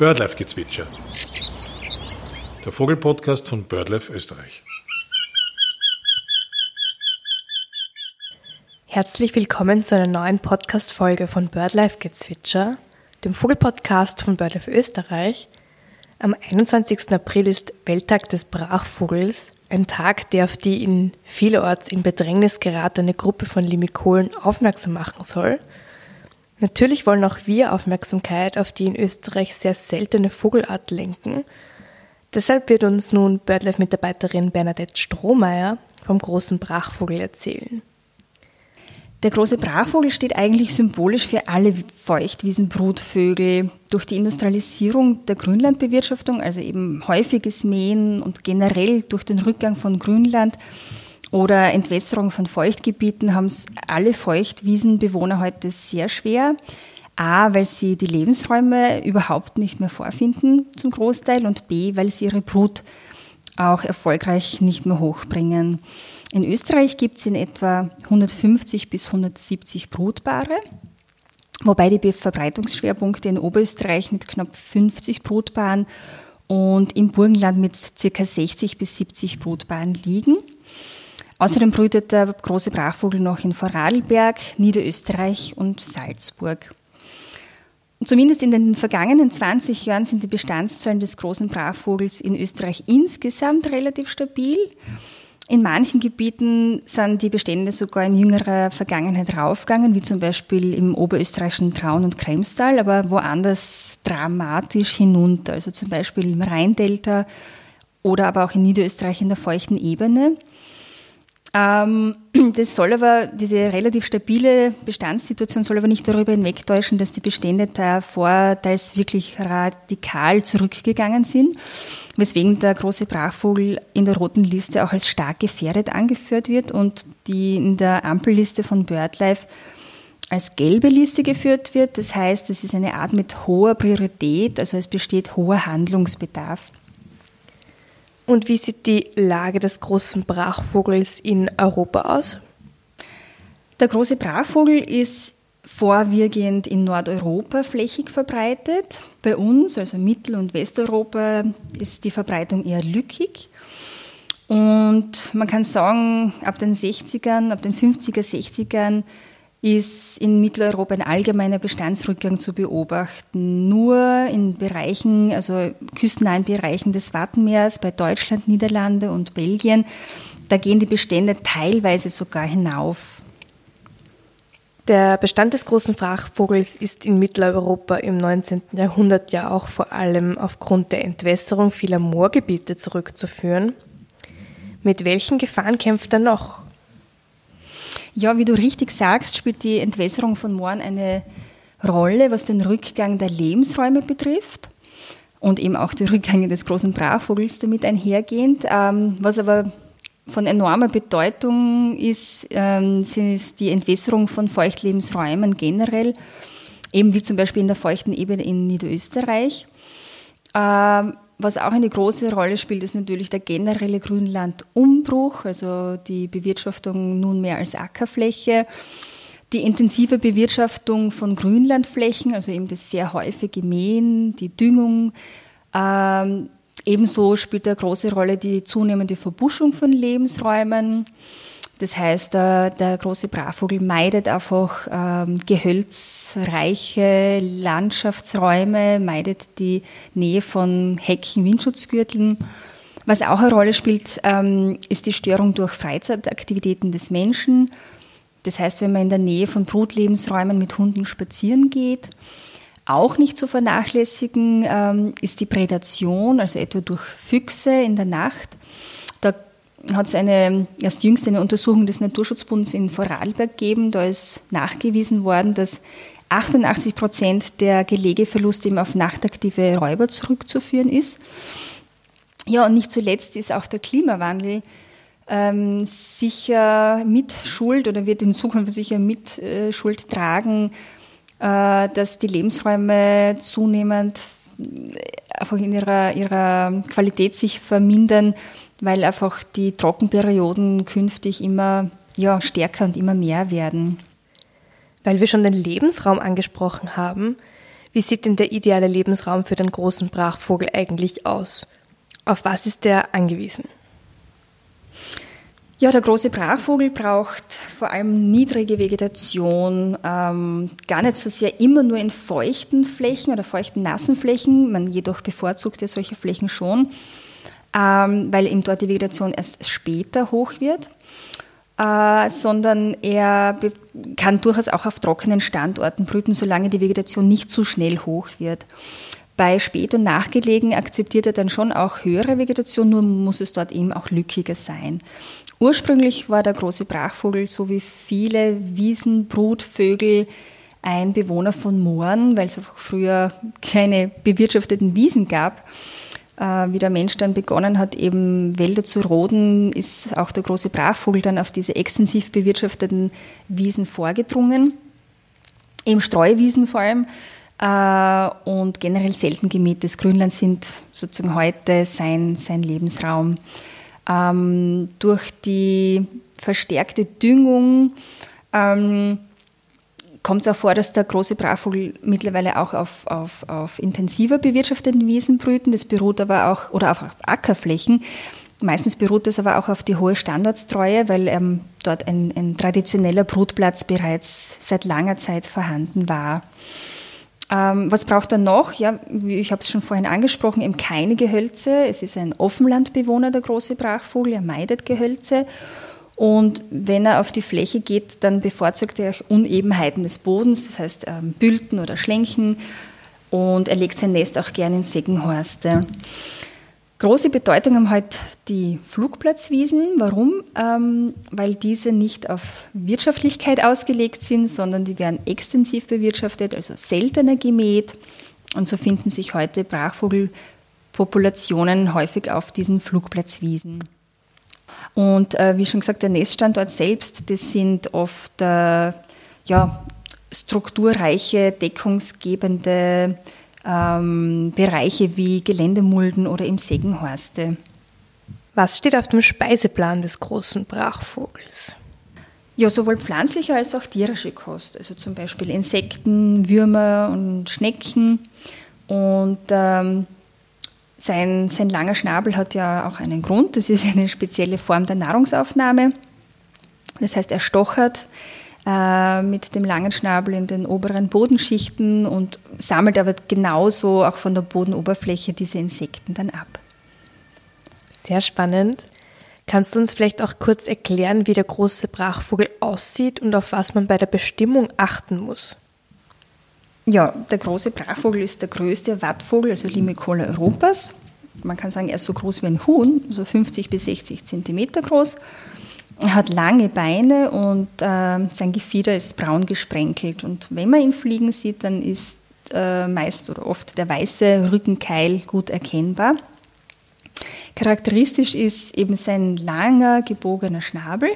Birdlife-Gezwitscher. Der Vogelpodcast von Birdlife Österreich. Herzlich willkommen zu einer neuen Podcast-Folge von Birdlife-Gezwitscher, dem Vogelpodcast von Birdlife Österreich. Am 21. April ist Welttag des Brachvogels, ein Tag, der auf die in vielerorts in Bedrängnis geratene Gruppe von Limikolen aufmerksam machen soll – Natürlich wollen auch wir Aufmerksamkeit auf die in Österreich sehr seltene Vogelart lenken. Deshalb wird uns nun BirdLife-Mitarbeiterin Bernadette Strohmeier vom großen Brachvogel erzählen. Der große Brachvogel steht eigentlich symbolisch für alle Feuchtwiesenbrutvögel. Durch die Industrialisierung der Grünlandbewirtschaftung, also eben häufiges Mähen und generell durch den Rückgang von Grünland, oder Entwässerung von Feuchtgebieten haben es alle Feuchtwiesenbewohner heute sehr schwer. A, weil sie die Lebensräume überhaupt nicht mehr vorfinden zum Großteil und B, weil sie ihre Brut auch erfolgreich nicht mehr hochbringen. In Österreich gibt es in etwa 150 bis 170 Brutpaare, wobei die Verbreitungsschwerpunkte in Oberösterreich mit knapp 50 Brutpaaren und im Burgenland mit ca. 60 bis 70 Brutpaaren liegen. Außerdem brütet der große Brachvogel noch in Vorarlberg, Niederösterreich und Salzburg. Und zumindest in den vergangenen 20 Jahren sind die Bestandszahlen des großen Brachvogels in Österreich insgesamt relativ stabil. In manchen Gebieten sind die Bestände sogar in jüngerer Vergangenheit raufgegangen, wie zum Beispiel im oberösterreichischen Traun und Kremstal, aber woanders dramatisch hinunter, also zum Beispiel im Rheindelta oder aber auch in Niederösterreich in der feuchten Ebene. Ähm, das soll aber, diese relativ stabile Bestandssituation soll aber nicht darüber hinwegtäuschen, dass die Bestände da vorteils wirklich radikal zurückgegangen sind, weswegen der große Brachvogel in der roten Liste auch als stark gefährdet angeführt wird und die in der Ampelliste von BirdLife als gelbe Liste geführt wird. Das heißt, es ist eine Art mit hoher Priorität, also es besteht hoher Handlungsbedarf. Und wie sieht die Lage des großen Brachvogels in Europa aus? Der große Brachvogel ist vorwiegend in Nordeuropa flächig verbreitet. Bei uns, also Mittel- und Westeuropa, ist die Verbreitung eher lückig. Und man kann sagen, ab den 60ern, ab den 50er, 60ern ist in Mitteleuropa ein allgemeiner Bestandsrückgang zu beobachten. Nur in Bereichen, also küstennahen Bereichen des Wattenmeers, bei Deutschland, Niederlande und Belgien, da gehen die Bestände teilweise sogar hinauf. Der Bestand des großen Frachtvogels ist in Mitteleuropa im 19. Jahrhundert ja auch vor allem aufgrund der Entwässerung vieler Moorgebiete zurückzuführen. Mit welchen Gefahren kämpft er noch? Ja, wie du richtig sagst, spielt die Entwässerung von Mooren eine Rolle, was den Rückgang der Lebensräume betrifft und eben auch die Rückgänge des großen Brachvogels damit einhergehend. Ähm, was aber von enormer Bedeutung ist, ähm, ist die Entwässerung von Feuchtlebensräumen generell, eben wie zum Beispiel in der feuchten Ebene in Niederösterreich. Was auch eine große Rolle spielt, ist natürlich der generelle Grünlandumbruch, also die Bewirtschaftung nunmehr als Ackerfläche, die intensive Bewirtschaftung von Grünlandflächen, also eben das sehr häufige Mähen, die Düngung. Ähm, ebenso spielt eine große Rolle die zunehmende Verbuschung von Lebensräumen. Das heißt, der, der große Brachvogel meidet einfach ähm, gehölzreiche Landschaftsräume, meidet die Nähe von Hecken, Windschutzgürteln. Was auch eine Rolle spielt, ähm, ist die Störung durch Freizeitaktivitäten des Menschen. Das heißt, wenn man in der Nähe von Brutlebensräumen mit Hunden spazieren geht, auch nicht zu vernachlässigen ähm, ist die Prädation, also etwa durch Füchse in der Nacht hat es eine, erst jüngst eine Untersuchung des Naturschutzbundes in Vorarlberg gegeben. Da ist nachgewiesen worden, dass 88 Prozent der Gelegeverluste eben auf nachtaktive Räuber zurückzuführen ist. Ja, und nicht zuletzt ist auch der Klimawandel ähm, sicher mit Schuld oder wird in Zukunft sicher mit äh, Schuld tragen, äh, dass die Lebensräume zunehmend einfach in ihrer, ihrer Qualität sich vermindern weil einfach die Trockenperioden künftig immer ja, stärker und immer mehr werden. Weil wir schon den Lebensraum angesprochen haben, Wie sieht denn der ideale Lebensraum für den großen Brachvogel eigentlich aus? Auf was ist der angewiesen? Ja, der große Brachvogel braucht vor allem niedrige Vegetation, ähm, gar nicht so sehr immer nur in feuchten Flächen oder feuchten, nassen Flächen. Man jedoch bevorzugt ja solche Flächen schon, ähm, weil ihm dort die Vegetation erst später hoch wird. Äh, sondern er kann durchaus auch auf trockenen Standorten brüten, solange die Vegetation nicht zu schnell hoch wird. Bei Spät- und Nachgelegen akzeptiert er dann schon auch höhere Vegetation, nur muss es dort eben auch lückiger sein. Ursprünglich war der große Brachvogel, so wie viele Wiesenbrutvögel, ein Bewohner von Mooren, weil es einfach früher keine bewirtschafteten Wiesen gab. Äh, wie der Mensch dann begonnen hat, eben Wälder zu roden, ist auch der große Brachvogel dann auf diese extensiv bewirtschafteten Wiesen vorgedrungen, eben Streuwiesen vor allem äh, und generell selten gemähtes Grünland sind sozusagen heute sein, sein Lebensraum. Ähm, durch die verstärkte Düngung ähm, kommt es auch vor, dass der große Brachvogel mittlerweile auch auf, auf, auf intensiver bewirtschafteten Wiesen brüten. Das beruht aber auch, oder auf Ackerflächen. Meistens beruht das aber auch auf die hohe Standardstreue, weil ähm, dort ein, ein traditioneller Brutplatz bereits seit langer Zeit vorhanden war. Ähm, was braucht er noch? Ja, ich habe es schon vorhin angesprochen, eben keine Gehölze. Es ist ein Offenlandbewohner, der große Brachvogel. Er meidet Gehölze. Und wenn er auf die Fläche geht, dann bevorzugt er Unebenheiten des Bodens, das heißt ähm, Bülten oder Schlenchen. Und er legt sein Nest auch gerne in Seggenhorste. Große Bedeutung haben halt die Flugplatzwiesen. Warum? Ähm, weil diese nicht auf Wirtschaftlichkeit ausgelegt sind, sondern die werden extensiv bewirtschaftet, also seltener gemäht. Und so finden sich heute Brachvogelpopulationen häufig auf diesen Flugplatzwiesen. Und äh, wie schon gesagt, der Neststandort selbst, das sind oft äh, ja, strukturreiche, deckungsgebende ähm, Bereiche wie Geländemulden oder im Segenhorste. Was steht auf dem Speiseplan des großen Brachvogels? Ja, sowohl pflanzliche als auch tierische Kost, also zum Beispiel Insekten, Würmer und Schnecken. Und ähm, sein, sein langer Schnabel hat ja auch einen Grund, das ist eine spezielle Form der Nahrungsaufnahme. Das heißt, er stochert äh, mit dem langen Schnabel in den oberen Bodenschichten und sammelt aber genauso auch von der Bodenoberfläche diese Insekten dann ab. Sehr spannend. Kannst du uns vielleicht auch kurz erklären, wie der große Brachvogel aussieht und auf was man bei der Bestimmung achten muss? Ja, der große Brachvogel ist der größte Wattvogel, also Limicola Europas. Man kann sagen, er ist so groß wie ein Huhn, so 50 bis 60 Zentimeter groß er hat lange Beine und äh, sein Gefieder ist braun gesprenkelt. Und wenn man ihn fliegen sieht, dann ist äh, meist oder oft der weiße Rückenkeil gut erkennbar. Charakteristisch ist eben sein langer, gebogener Schnabel.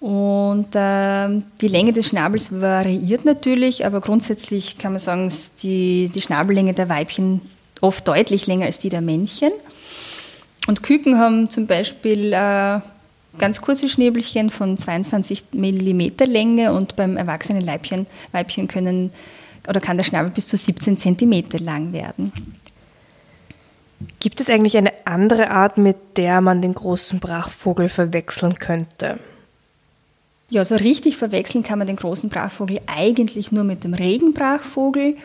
Und äh, die Länge des Schnabels variiert natürlich, aber grundsätzlich kann man sagen, ist die, die Schnabellänge der Weibchen oft deutlich länger als die der Männchen. Und Küken haben zum Beispiel äh, ganz kurze Schnäbelchen von 22 mm Länge und beim erwachsenen Leibchen, Weibchen können oder kann der Schnabel bis zu 17 cm lang werden. Gibt es eigentlich eine andere Art, mit der man den großen Brachvogel verwechseln könnte? Ja, so richtig verwechseln kann man den großen Brachvogel eigentlich nur mit dem Regenbrachvogel.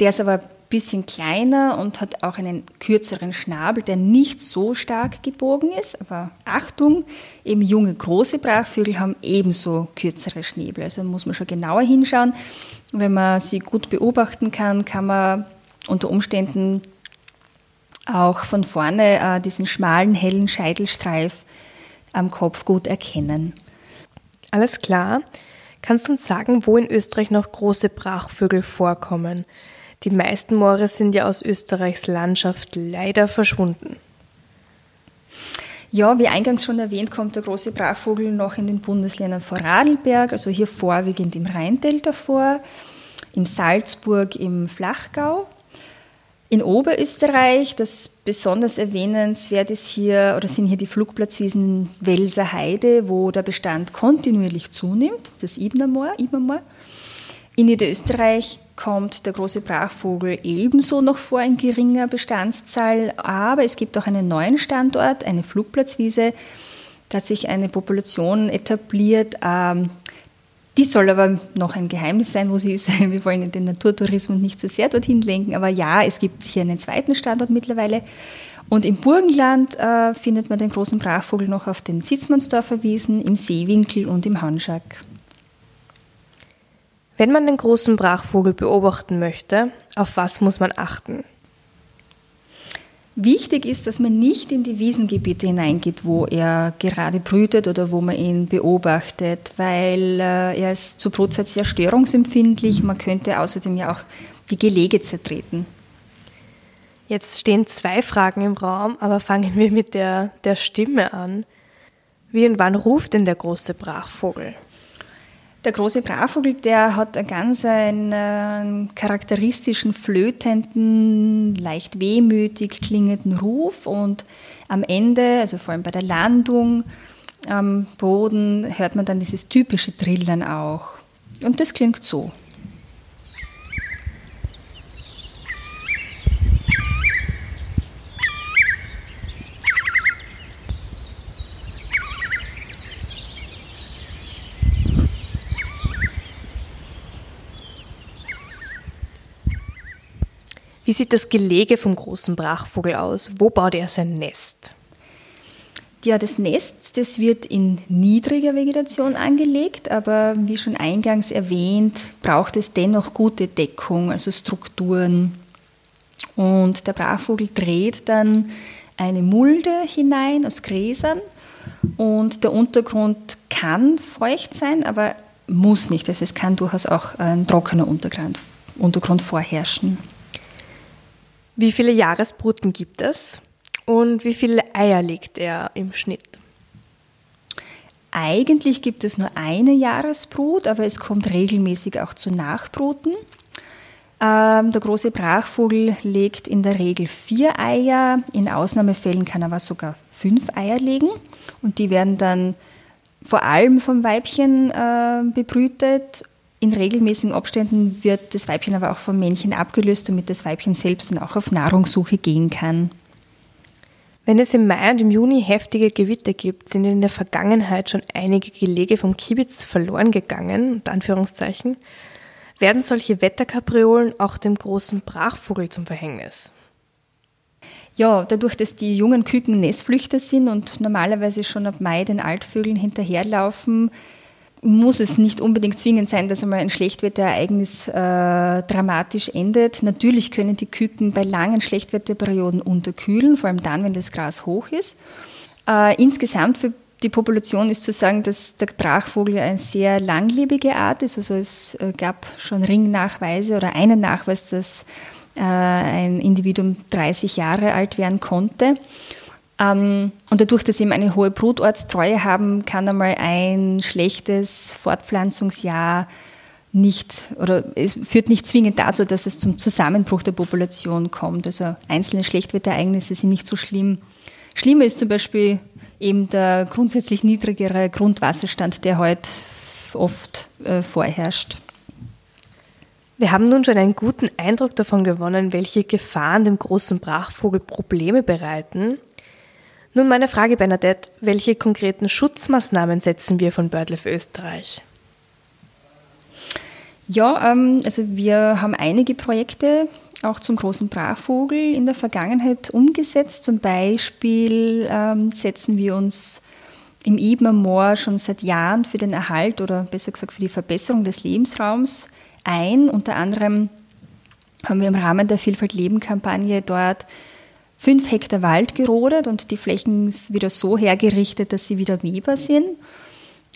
Der ist aber bisschen kleiner und hat auch einen kürzeren Schnabel, der nicht so stark gebogen ist. Aber Achtung, eben junge große Brachvögel haben ebenso kürzere Schnäbel. Also muss man schon genauer hinschauen. Wenn man sie gut beobachten kann, kann man unter Umständen auch von vorne äh, diesen schmalen, hellen Scheitelstreif am Kopf gut erkennen. Alles klar. Kannst du uns sagen, wo in Österreich noch große Brachvögel vorkommen? Die meisten Moore sind ja aus Österreichs Landschaft leider verschwunden. Ja, wie eingangs schon erwähnt, kommt der große Brachvogel noch in den Bundesländern Vorarlberg, also hier vorwiegend im Rheindelta vor, in Salzburg im Flachgau. In Oberösterreich, das besonders erwähnenswert ist hier, oder sind hier die Flugplatzwiesen Welser Heide, wo der Bestand kontinuierlich zunimmt, das Ibnermoor, Ibnermoor. In Niederösterreich kommt der große Brachvogel ebenso noch vor in geringer Bestandszahl, aber es gibt auch einen neuen Standort, eine Flugplatzwiese. Da hat sich eine Population etabliert. Ähm, die soll aber noch ein Geheimnis sein, wo sie ist. Wir wollen den Naturtourismus nicht so sehr dorthin lenken, aber ja, es gibt hier einen zweiten Standort mittlerweile. Und im Burgenland äh, findet man den großen Brachvogel noch auf den Sitzmannsdorfer Wiesen, im Seewinkel und im Hanschack. Wenn man den großen Brachvogel beobachten möchte, auf was muss man achten? Wichtig ist, dass man nicht in die Wiesengebiete hineingeht, wo er gerade brütet oder wo man ihn beobachtet, weil äh, er ist zur Brutzeit sehr störungsempfindlich. Man könnte außerdem ja auch die Gelege zertreten. Jetzt stehen zwei Fragen im Raum, aber fangen wir mit der, der Stimme an. Wie und wann ruft denn der große Brachvogel? Der große Brachvogel, der hat einen ganz einen, einen charakteristischen, flötenden, leicht wehmütig klingenden Ruf und am Ende, also vor allem bei der Landung am Boden, hört man dann dieses typische Trillern auch. Und das klingt so. Wie sieht das Gelege vom großen Brachvogel aus? Wo baut er sein Nest? Ja, das Nest, das wird in niedriger Vegetation angelegt, aber wie schon eingangs erwähnt, braucht es dennoch gute Deckung, also Strukturen. Und der Brachvogel dreht dann eine Mulde hinein aus Gräsern und der Untergrund kann feucht sein, aber muss nicht. Also es kann durchaus auch ein trockener Untergrund, Untergrund vorherrschen. Wie viele Jahresbruten gibt es und wie viele Eier legt er im Schnitt? Eigentlich gibt es nur eine Jahresbrut, aber es kommt regelmäßig auch zu Nachbruten. Ähm, der große Brachvogel legt in der Regel vier Eier, in Ausnahmefällen kann er aber sogar fünf Eier legen und die werden dann vor allem vom Weibchen äh, bebrütet in regelmäßigen Abständen wird das Weibchen aber auch vom Männchen abgelöst, damit das Weibchen selbst dann auch auf Nahrungssuche gehen kann. Wenn es im Mai und im Juni heftige Gewitter gibt, sind in der Vergangenheit schon einige Gelege vom Kibitz verloren gegangen, unter Anführungszeichen, werden solche Wetterkapriolen auch dem großen Brachvogel zum Verhängnis. Ja, dadurch, dass die jungen Küken Nestflüchter sind und normalerweise schon ab Mai den Altvögeln hinterherlaufen, muss es nicht unbedingt zwingend sein, dass einmal ein Schlechtwetterereignis äh, dramatisch endet. Natürlich können die Küken bei langen Schlechtwetterperioden unterkühlen, vor allem dann, wenn das Gras hoch ist. Äh, insgesamt für die Population ist zu sagen, dass der Brachvogel eine sehr langlebige Art ist. Also es äh, gab schon Ringnachweise oder einen Nachweis, dass äh, ein Individuum 30 Jahre alt werden konnte. Ähm, und dadurch, dass sie eben eine hohe Brutortstreue haben, kann einmal ein schlechtes Fortpflanzungsjahr nicht oder es führt nicht zwingend dazu, dass es zum Zusammenbruch der Population kommt. Also einzelne Schlechtwetterereignisse sind nicht so schlimm. Schlimmer ist zum Beispiel eben der grundsätzlich niedrigere Grundwasserstand, der heute oft äh, vorherrscht. Wir haben nun schon einen guten Eindruck davon gewonnen, welche Gefahren dem großen Brachvogel Probleme bereiten. Nun meine Frage, Bernadette. Welche konkreten Schutzmaßnahmen setzen wir von BirdLife Österreich? Ja, ähm, also wir haben einige Projekte auch zum großen Brachvogel in der Vergangenheit umgesetzt. Zum Beispiel ähm, setzen wir uns im Ibner Moor schon seit Jahren für den Erhalt oder besser gesagt für die Verbesserung des Lebensraums ein. Unter anderem haben wir im Rahmen der Vielfalt Leben Kampagne dort fünf Hektar Wald gerodet und die Flächen wieder so hergerichtet, dass sie wieder mähbar sind.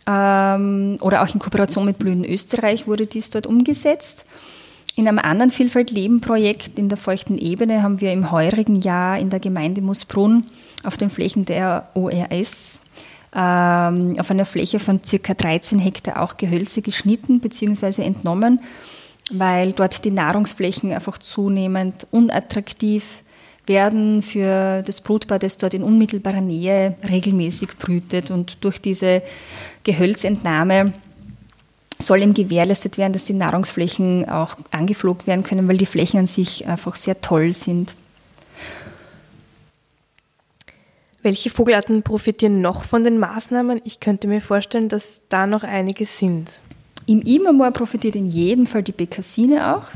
Ähm, oder auch in Kooperation mit Blühen Österreich wurde dies dort umgesetzt. In einem anderen Vielfalt-Leben-Projekt in der feuchten Ebene haben wir im heurigen Jahr in der Gemeinde Moosbrunn auf den Flächen der ORS ähm, auf einer Fläche von ca. 13 Hektar auch Gehölze geschnitten bzw. entnommen, weil dort die Nahrungsflächen einfach zunehmend unattraktiv werden für das Brutpaar, das dort in unmittelbarer Nähe regelmäßig brütet. Und durch diese Gehölzentnahme soll ihm gewährleistet werden, dass die Nahrungsflächen auch angeflogen werden können, weil die Flächen an sich einfach sehr toll sind. Welche Vogelarten profitieren noch von den Maßnahmen? Ich könnte mir vorstellen, dass da noch einige sind. Im Immermoor profitiert in jedem Fall die Bekassine auch.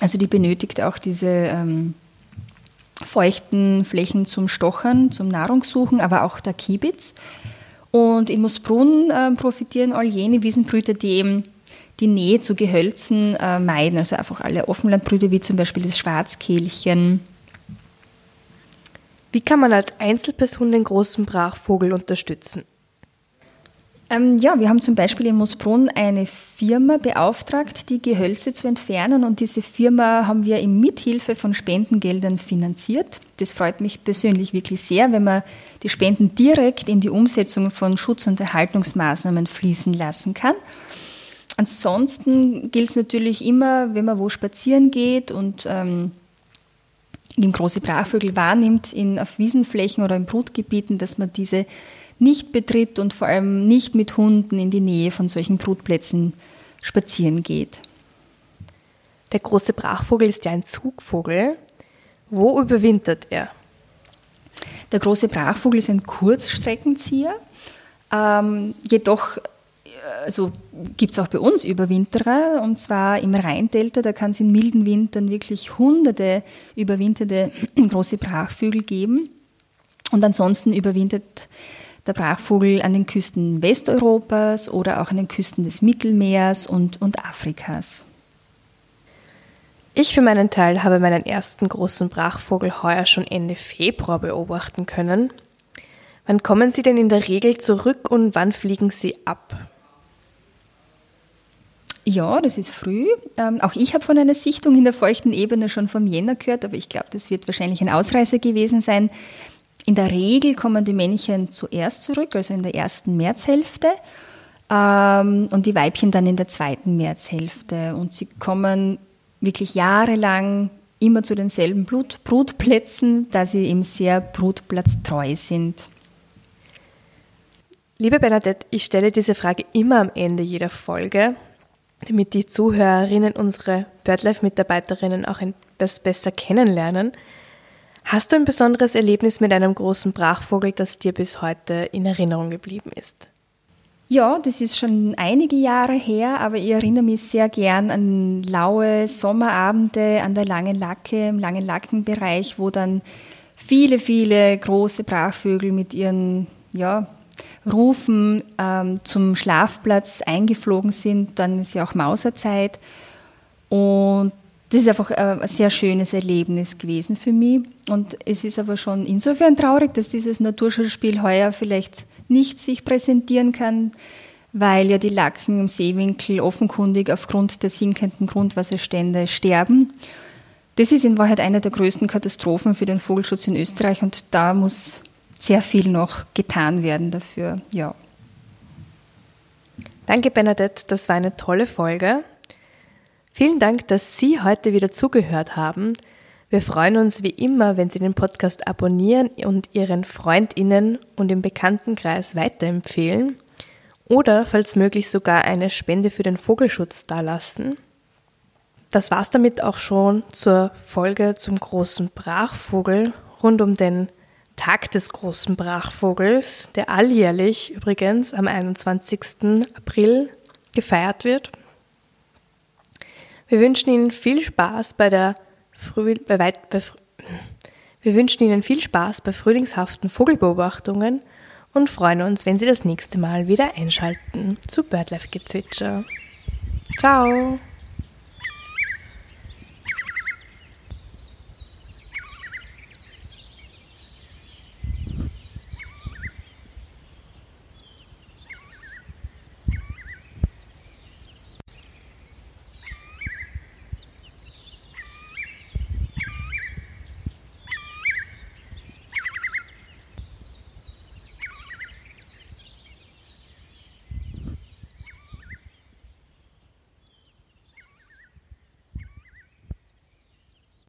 Also die benötigt auch diese ähm, feuchten Flächen zum Stochern, zum Nahrungssuchen, aber auch der Kiebitz. Und in Moosbrunn äh, profitieren all jene Wiesenbrüter, die eben die Nähe zu Gehölzen äh, meiden, also einfach alle Offenlandbrüter, wie zum Beispiel das Schwarzkehlchen. Wie kann man als Einzelperson den großen Brachvogel unterstützen? Ähm, ja, wir haben zum Beispiel in Moosbrunn eine Firma beauftragt, die Gehölze zu entfernen und diese Firma haben wir in Mithilfe von Spendengeldern finanziert. Das freut mich persönlich wirklich sehr, wenn man die Spenden direkt in die Umsetzung von Schutz- und Erhaltungsmaßnahmen fließen lassen kann. Ansonsten gilt es natürlich immer, wenn man wo spazieren geht und ähm, eben große Brachvögel wahrnimmt in, auf Wiesenflächen oder in Brutgebieten, dass man diese nicht betritt und vor allem nicht mit Hunden in die Nähe von solchen Brutplätzen spazieren geht. Der große Brachvogel ist ja ein Zugvogel. Wo überwintert er? Der große Brachvogel ist ein Kurzstreckenzieher. Ähm, jedoch also gibt es auch bei uns Überwinterer, und zwar im Rheindelta, da kann es in milden Wintern wirklich hunderte überwinterte große Brachvögel geben. Und ansonsten überwintert der Brachvogel an den Küsten Westeuropas oder auch an den Küsten des Mittelmeers und, und Afrikas. Ich für meinen Teil habe meinen ersten großen Brachvogel heuer schon Ende Februar beobachten können. Wann kommen Sie denn in der Regel zurück und wann fliegen Sie ab? Ja, das ist früh. Ähm, auch ich habe von einer Sichtung in der feuchten Ebene schon vom Jänner gehört, aber ich glaube, das wird wahrscheinlich ein Ausreißer gewesen sein. In der Regel kommen die Männchen zuerst zurück, also in der ersten Märzhälfte, ähm, und die Weibchen dann in der zweiten Märzhälfte. Und sie kommen wirklich jahrelang immer zu denselben Blut Brutplätzen, da sie eben sehr brutplatztreu sind. Liebe Bernadette, ich stelle diese Frage immer am Ende jeder Folge, damit die Zuhörerinnen unsere BirdLife-Mitarbeiterinnen auch etwas besser kennenlernen. Hast du ein besonderes Erlebnis mit einem großen Brachvogel, das dir bis heute in Erinnerung geblieben ist? Ja, das ist schon einige Jahre her, aber ich erinnere mich sehr gern an laue Sommerabende an der Langen Lacke, im Langen Lackenbereich, wo dann viele, viele große Brachvögel mit ihren ja, Rufen ähm, zum Schlafplatz eingeflogen sind. Dann ist ja auch Mauserzeit. Und das ist einfach ein sehr schönes Erlebnis gewesen für mich. Und es ist aber schon insofern traurig, dass dieses Naturschauspiel heuer vielleicht nicht sich präsentieren kann, weil ja die Lacken im Seewinkel offenkundig aufgrund der sinkenden Grundwasserstände sterben. Das ist in Wahrheit eine der größten Katastrophen für den Vogelschutz in Österreich und da muss sehr viel noch getan werden dafür. Ja. Danke, Bernadette. Das war eine tolle Folge. Vielen Dank, dass Sie heute wieder zugehört haben. Wir freuen uns wie immer, wenn Sie den Podcast abonnieren und Ihren Freundinnen und im Bekanntenkreis weiterempfehlen oder falls möglich sogar eine Spende für den Vogelschutz dalassen. Das war's damit auch schon zur Folge zum großen Brachvogel rund um den Tag des großen Brachvogels, der alljährlich übrigens am 21. April gefeiert wird. Wir wünschen Ihnen viel Spaß bei der Früh bei weit, bei Wir wünschen Ihnen viel Spaß bei frühlingshaften Vogelbeobachtungen und freuen uns, wenn Sie das nächste Mal wieder einschalten zu BirdLife Gezwitscher. Ciao!